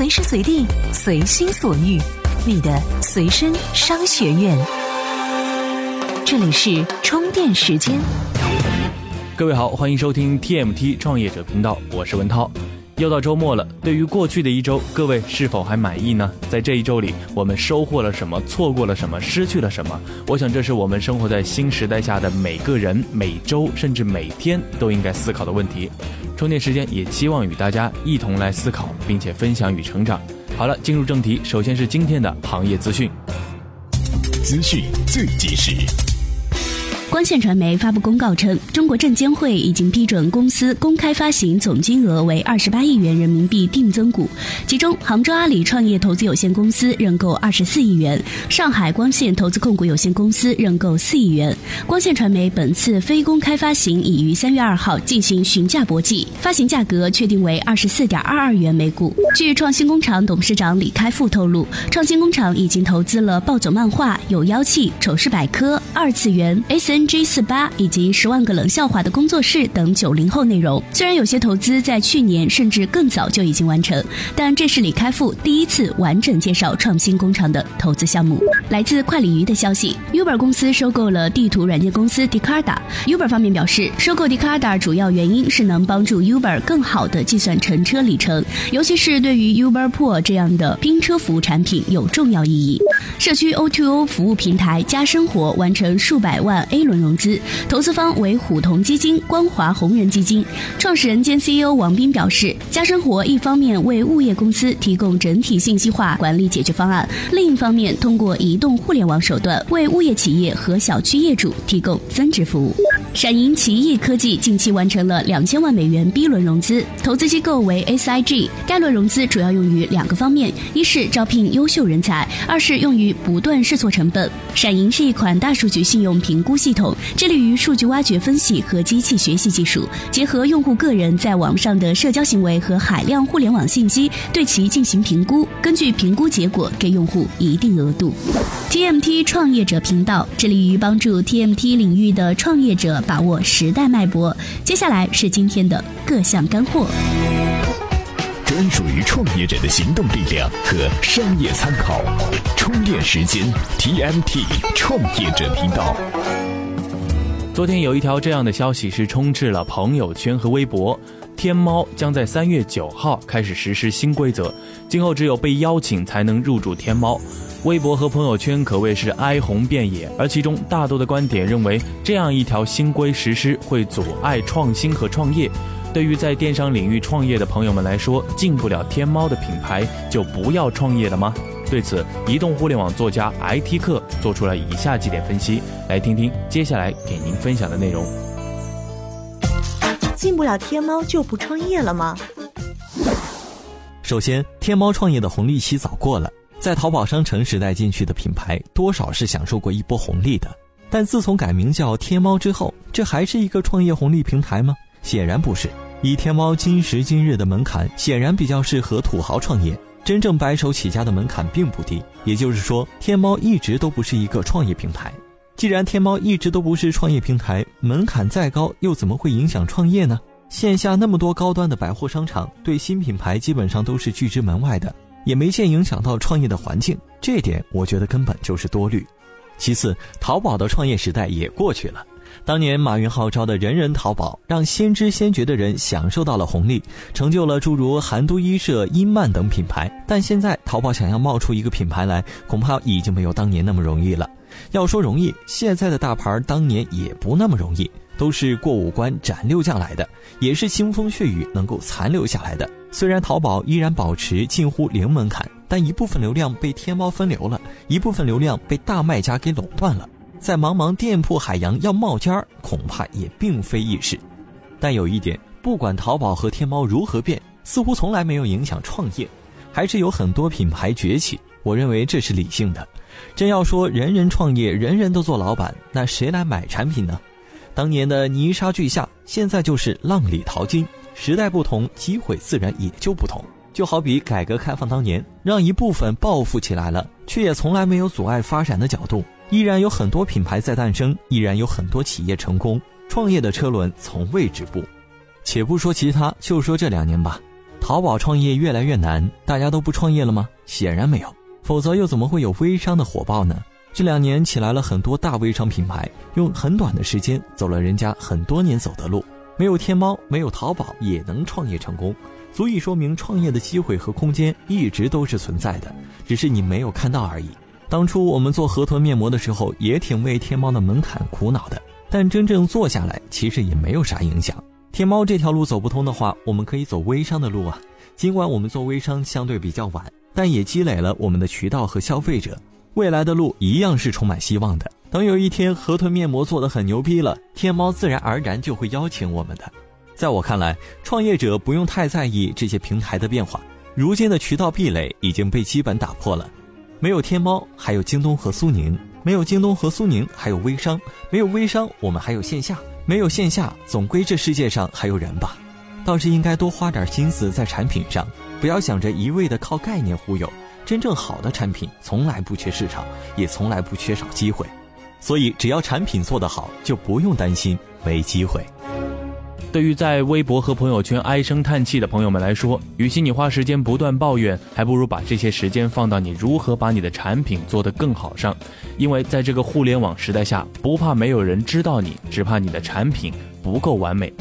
随时随地，随心所欲，你的随身商学院。这里是充电时间。各位好，欢迎收听 TMT 创业者频道，我是文涛。又到周末了，对于过去的一周，各位是否还满意呢？在这一周里，我们收获了什么？错过了什么？失去了什么？我想，这是我们生活在新时代下的每个人每周甚至每天都应该思考的问题。充电时间也期望与大家一同来思考，并且分享与成长。好了，进入正题，首先是今天的行业资讯。资讯最及时。光线传媒发布公告称，中国证监会已经批准公司公开发行总金额为二十八亿元人民币定增股，其中杭州阿里创业投资有限公司认购二十四亿元，上海光线投资控股有限公司认购四亿元。光线传媒本次非公开发行已于三月二号进行询价搏击，发行价格确定为二十四点二二元每股。据创新工厂董事长李开复透露，创新工厂已经投资了暴走漫画、有妖气、丑事百科、二次元、S N。G 四八以及十万个冷笑话的工作室等九零后内容，虽然有些投资在去年甚至更早就已经完成，但这是李开复第一次完整介绍创新工厂的投资项目。来自快鲤鱼的消息，Uber 公司收购了地图软件公司 Dicada。Uber 方面表示，收购 Dicada 主要原因是能帮助 Uber 更好地计算乘车里程，尤其是对于 Uber Pool 这样的拼车服务产品有重要意义。社区 O2O 服务平台加生活完成数百万 A 轮融资，投资方为虎同基金、光华红人基金。创始人兼 CEO 王斌表示，家生活一方面为物业公司提供整体信息化管理解决方案，另一方面通过移动互联网手段为物业企业和小区业主提供增值服务。闪银奇异科技近期完成了两千万美元 B 轮融资，投资机构为 SIG。该轮融资主要用于两个方面：一是招聘优秀人才，二是用于不断试错成本。闪银是一款大数据信用评估系统，致力于数据挖掘分析和机器学习技术，结合用户个人在网上的社交行为和海量互联网信息，对其进行评估，根据评估结果给用户一定额度。TMT 创业者频道致力于帮助 TMT 领域的创业者。把握时代脉搏，接下来是今天的各项干货。专属于创业者的行动力量和商业参考，充电时间 TMT 创业者频道。昨天有一条这样的消息是充斥了朋友圈和微博：天猫将在三月九号开始实施新规则，今后只有被邀请才能入驻天猫。微博和朋友圈可谓是哀鸿遍野，而其中大多的观点认为，这样一条新规实施会阻碍创新和创业。对于在电商领域创业的朋友们来说，进不了天猫的品牌就不要创业了吗？对此，移动互联网作家 IT 客做出了以下几点分析，来听听接下来给您分享的内容。进不了天猫就不创业了吗？首先，天猫创业的红利期早过了。在淘宝商城时代进去的品牌，多少是享受过一波红利的。但自从改名叫天猫之后，这还是一个创业红利平台吗？显然不是。以天猫今时今日的门槛，显然比较适合土豪创业。真正白手起家的门槛并不低。也就是说，天猫一直都不是一个创业平台。既然天猫一直都不是创业平台，门槛再高又怎么会影响创业呢？线下那么多高端的百货商场，对新品牌基本上都是拒之门外的。也没见影响到创业的环境，这点我觉得根本就是多虑。其次，淘宝的创业时代也过去了。当年马云号召的人人淘宝，让先知先觉的人享受到了红利，成就了诸如韩都衣舍、英曼等品牌。但现在，淘宝想要冒出一个品牌来，恐怕已经没有当年那么容易了。要说容易，现在的大牌当年也不那么容易，都是过五关斩六将来的，也是腥风血雨能够残留下来的。虽然淘宝依然保持近乎零门槛，但一部分流量被天猫分流了，一部分流量被大卖家给垄断了。在茫茫店铺海洋要冒尖儿，恐怕也并非易事。但有一点，不管淘宝和天猫如何变，似乎从来没有影响创业，还是有很多品牌崛起。我认为这是理性的。真要说人人创业，人人都做老板，那谁来买产品呢？当年的泥沙俱下，现在就是浪里淘金。时代不同，机会自然也就不同。就好比改革开放当年，让一部分暴富起来了，却也从来没有阻碍发展的角度，依然有很多品牌在诞生，依然有很多企业成功。创业的车轮从未止步。且不说其他，就说这两年吧，淘宝创业越来越难，大家都不创业了吗？显然没有，否则又怎么会有微商的火爆呢？这两年起来了很多大微商品牌，用很短的时间走了人家很多年走的路。没有天猫，没有淘宝，也能创业成功，足以说明创业的机会和空间一直都是存在的，只是你没有看到而已。当初我们做河豚面膜的时候，也挺为天猫的门槛苦恼的，但真正做下来，其实也没有啥影响。天猫这条路走不通的话，我们可以走微商的路啊。尽管我们做微商相对比较晚，但也积累了我们的渠道和消费者，未来的路一样是充满希望的。等有一天河豚面膜做得很牛逼了，天猫自然而然就会邀请我们的。在我看来，创业者不用太在意这些平台的变化，如今的渠道壁垒已经被基本打破了。没有天猫，还有京东和苏宁；没有京东和苏宁，还有微商；没有微商，我们还有线下。没有线下，总归这世界上还有人吧。倒是应该多花点心思在产品上，不要想着一味的靠概念忽悠。真正好的产品从来不缺市场，也从来不缺少机会。所以，只要产品做得好，就不用担心没机会。对于在微博和朋友圈唉声叹气的朋友们来说，与其你花时间不断抱怨，还不如把这些时间放到你如何把你的产品做得更好上。因为在这个互联网时代下，不怕没有人知道你，只怕你的产品不够完美。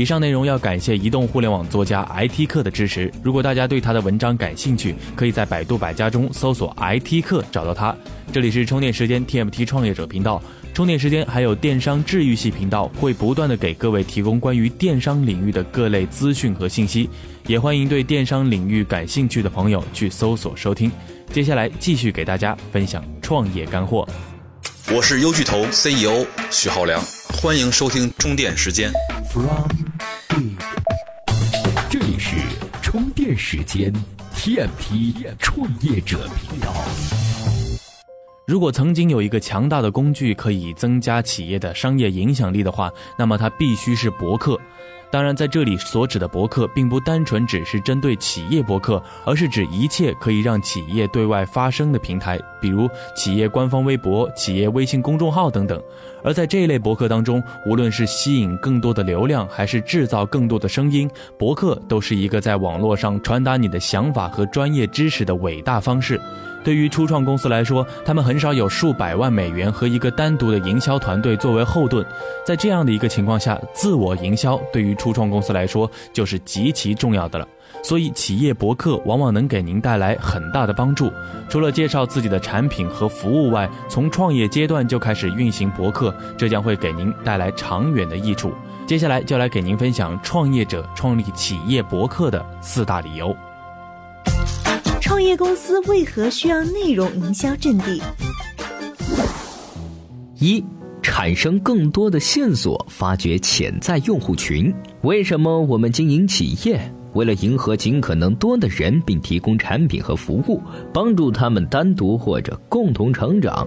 以上内容要感谢移动互联网作家 IT 客的支持。如果大家对他的文章感兴趣，可以在百度百家中搜索 IT 客找到他。这里是充电时间 TMT 创业者频道。充电时间还有电商治愈系频道会不断的给各位提供关于电商领域的各类资讯和信息，也欢迎对电商领域感兴趣的朋友去搜索收听。接下来继续给大家分享创业干货。我是优巨头 CEO 徐浩良，欢迎收听充电时间。这里是充电时间 TMT 创业者频道。如果曾经有一个强大的工具可以增加企业的商业影响力的话，那么它必须是博客。当然，在这里所指的博客，并不单纯只是针对企业博客，而是指一切可以让企业对外发声的平台，比如企业官方微博、企业微信公众号等等。而在这一类博客当中，无论是吸引更多的流量，还是制造更多的声音，博客都是一个在网络上传达你的想法和专业知识的伟大方式。对于初创公司来说，他们很少有数百万美元和一个单独的营销团队作为后盾。在这样的一个情况下，自我营销对于初创公司来说就是极其重要的了。所以，企业博客往往能给您带来很大的帮助。除了介绍自己的产品和服务外，从创业阶段就开始运行博客，这将会给您带来长远的益处。接下来就来给您分享创业者创立企业博客的四大理由。创业公司为何需要内容营销阵地？一、产生更多的线索，发掘潜在用户群。为什么我们经营企业？为了迎合尽可能多的人，并提供产品和服务，帮助他们单独或者共同成长。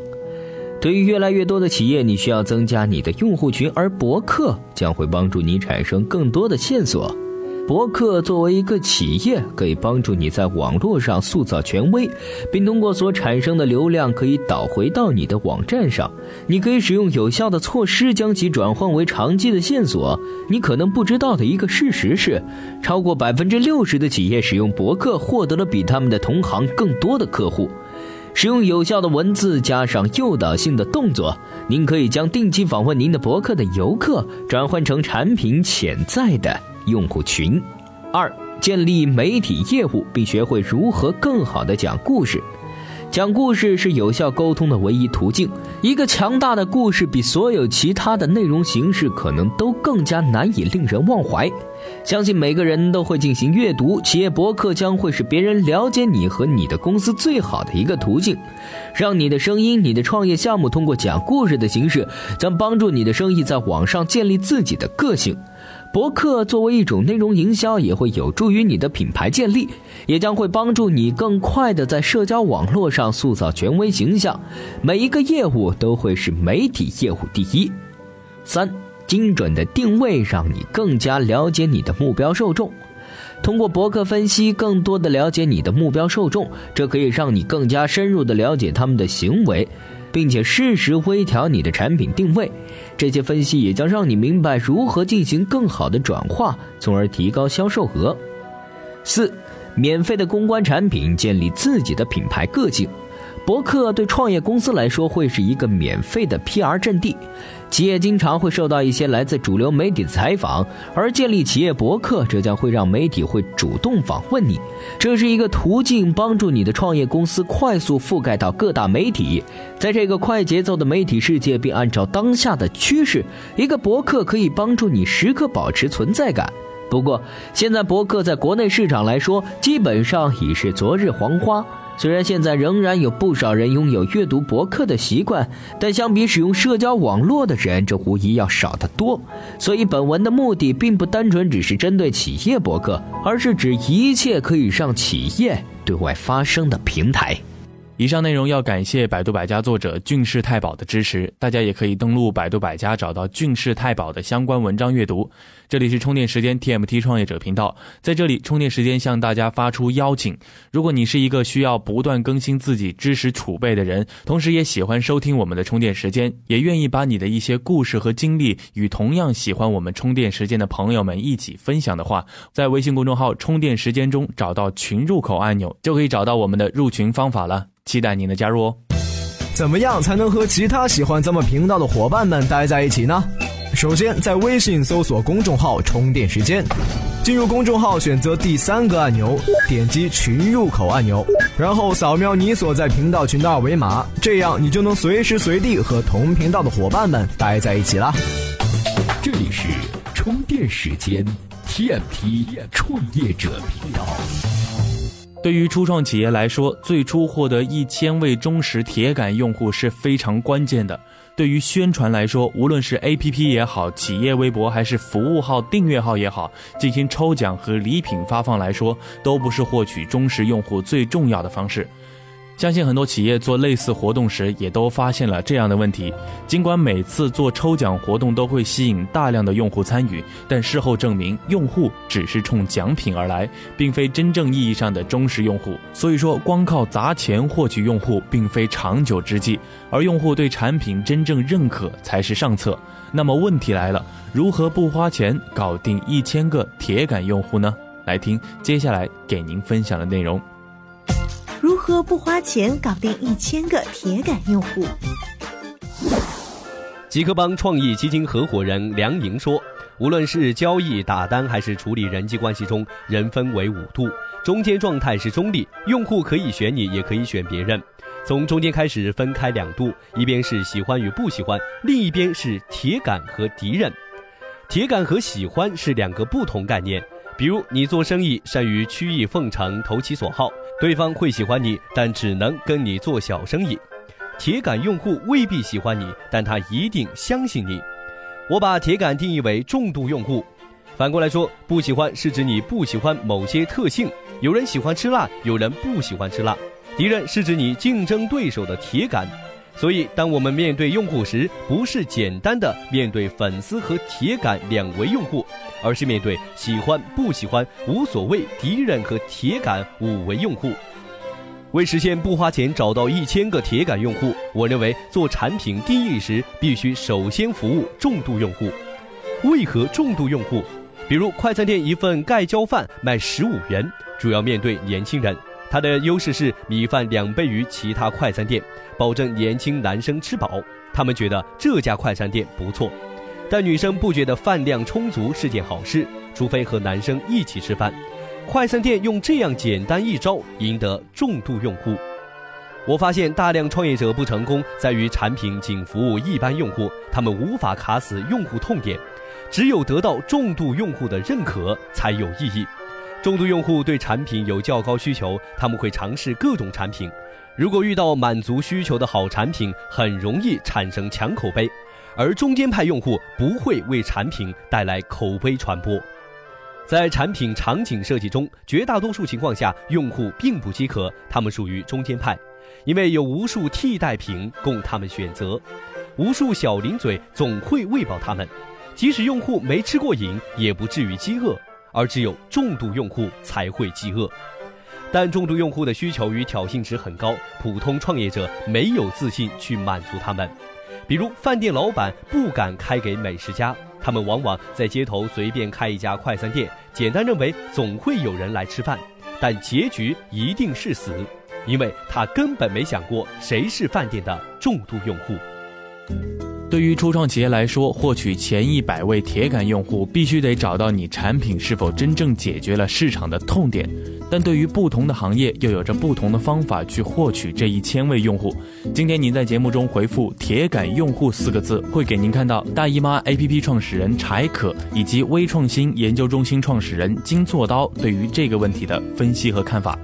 对于越来越多的企业，你需要增加你的用户群，而博客将会帮助你产生更多的线索。博客作为一个企业，可以帮助你在网络上塑造权威，并通过所产生的流量可以导回到你的网站上。你可以使用有效的措施将其转换为长期的线索。你可能不知道的一个事实是，超过百分之六十的企业使用博客获得了比他们的同行更多的客户。使用有效的文字加上诱导性的动作，您可以将定期访问您的博客的游客转换成产品潜在的。用户群，二建立媒体业务，并学会如何更好的讲故事。讲故事是有效沟通的唯一途径。一个强大的故事比所有其他的内容形式可能都更加难以令人忘怀。相信每个人都会进行阅读，企业博客将会是别人了解你和你的公司最好的一个途径。让你的声音、你的创业项目通过讲故事的形式，将帮助你的生意在网上建立自己的个性。博客作为一种内容营销，也会有助于你的品牌建立，也将会帮助你更快的在社交网络上塑造权威形象。每一个业务都会是媒体业务第一。三，精准的定位让你更加了解你的目标受众。通过博客分析，更多的了解你的目标受众，这可以让你更加深入的了解他们的行为。并且适时微调你的产品定位，这些分析也将让你明白如何进行更好的转化，从而提高销售额。四，免费的公关产品，建立自己的品牌个性。博客对创业公司来说会是一个免费的 PR 阵地，企业经常会受到一些来自主流媒体的采访，而建立企业博客，这将会让媒体会主动访问你，这是一个途径，帮助你的创业公司快速覆盖到各大媒体。在这个快节奏的媒体世界，并按照当下的趋势，一个博客可以帮助你时刻保持存在感。不过，现在博客在国内市场来说，基本上已是昨日黄花。虽然现在仍然有不少人拥有阅读博客的习惯，但相比使用社交网络的人，这无疑要少得多。所以，本文的目的并不单纯只是针对企业博客，而是指一切可以让企业对外发声的平台。以上内容要感谢百度百家作者俊士太保的支持，大家也可以登录百度百家找到俊士太保的相关文章阅读。这里是充电时间 TMT 创业者频道，在这里充电时间向大家发出邀请：如果你是一个需要不断更新自己知识储备的人，同时也喜欢收听我们的充电时间，也愿意把你的一些故事和经历与同样喜欢我们充电时间的朋友们一起分享的话，在微信公众号充电时间中找到群入口按钮，就可以找到我们的入群方法了。期待您的加入哦！怎么样才能和其他喜欢咱们频道的伙伴们待在一起呢？首先，在微信搜索公众号“充电时间”，进入公众号，选择第三个按钮，点击群入口按钮，然后扫描你所在频道群的二维码，这样你就能随时随地和同频道的伙伴们待在一起啦。这里是充电时间 TMT 创业者频道。对于初创企业来说，最初获得一千位忠实铁杆用户是非常关键的。对于宣传来说，无论是 APP 也好，企业微博还是服务号订阅号也好，进行抽奖和礼品发放来说，都不是获取忠实用户最重要的方式。相信很多企业做类似活动时，也都发现了这样的问题。尽管每次做抽奖活动都会吸引大量的用户参与，但事后证明，用户只是冲奖品而来，并非真正意义上的忠实用户。所以说，光靠砸钱获取用户，并非长久之计，而用户对产品真正认可才是上策。那么问题来了，如何不花钱搞定一千个铁杆用户呢？来听接下来给您分享的内容。如何不花钱搞定一千个铁杆用户？极客帮创意基金合伙人梁莹说：“无论是交易、打单还是处理人际关系中，人分为五度，中间状态是中立，用户可以选你，也可以选别人。从中间开始分开两度，一边是喜欢与不喜欢，另一边是铁杆和敌人。铁杆和喜欢是两个不同概念。比如你做生意善于曲意奉承，投其所好。”对方会喜欢你，但只能跟你做小生意。铁杆用户未必喜欢你，但他一定相信你。我把铁杆定义为重度用户。反过来说，不喜欢是指你不喜欢某些特性。有人喜欢吃辣，有人不喜欢吃辣。敌人是指你竞争对手的铁杆。所以，当我们面对用户时，不是简单的面对粉丝和铁杆两维用户，而是面对喜欢不喜欢无所谓敌人和铁杆五维用户。为实现不花钱找到一千个铁杆用户，我认为做产品定义时必须首先服务重度用户。为何重度用户？比如快餐店一份盖浇饭卖十五元，主要面对年轻人。它的优势是米饭两倍于其他快餐店，保证年轻男生吃饱。他们觉得这家快餐店不错，但女生不觉得饭量充足是件好事，除非和男生一起吃饭。快餐店用这样简单一招赢得重度用户。我发现大量创业者不成功在于产品仅服务一般用户，他们无法卡死用户痛点，只有得到重度用户的认可才有意义。重度用户对产品有较高需求，他们会尝试各种产品。如果遇到满足需求的好产品，很容易产生强口碑。而中间派用户不会为产品带来口碑传播。在产品场景设计中，绝大多数情况下用户并不饥渴，他们属于中间派，因为有无数替代品供他们选择，无数小零嘴总会喂饱他们。即使用户没吃过瘾，也不至于饥饿。而只有重度用户才会饥饿，但重度用户的需求与挑衅值很高，普通创业者没有自信去满足他们。比如饭店老板不敢开给美食家，他们往往在街头随便开一家快餐店，简单认为总会有人来吃饭，但结局一定是死，因为他根本没想过谁是饭店的重度用户。对于初创企业来说，获取前一百位铁杆用户，必须得找到你产品是否真正解决了市场的痛点。但对于不同的行业，又有着不同的方法去获取这一千位用户。今天您在节目中回复“铁杆用户”四个字，会给您看到大姨妈 APP 创始人柴可以及微创新研究中心创始人金错刀对于这个问题的分析和看法。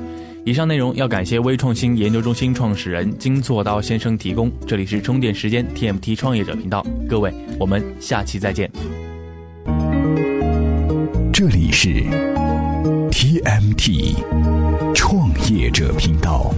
以上内容要感谢微创新研究中心创始人金作刀先生提供。这里是充电时间 TMT 创业者频道，各位，我们下期再见。这里是 TMT 创业者频道。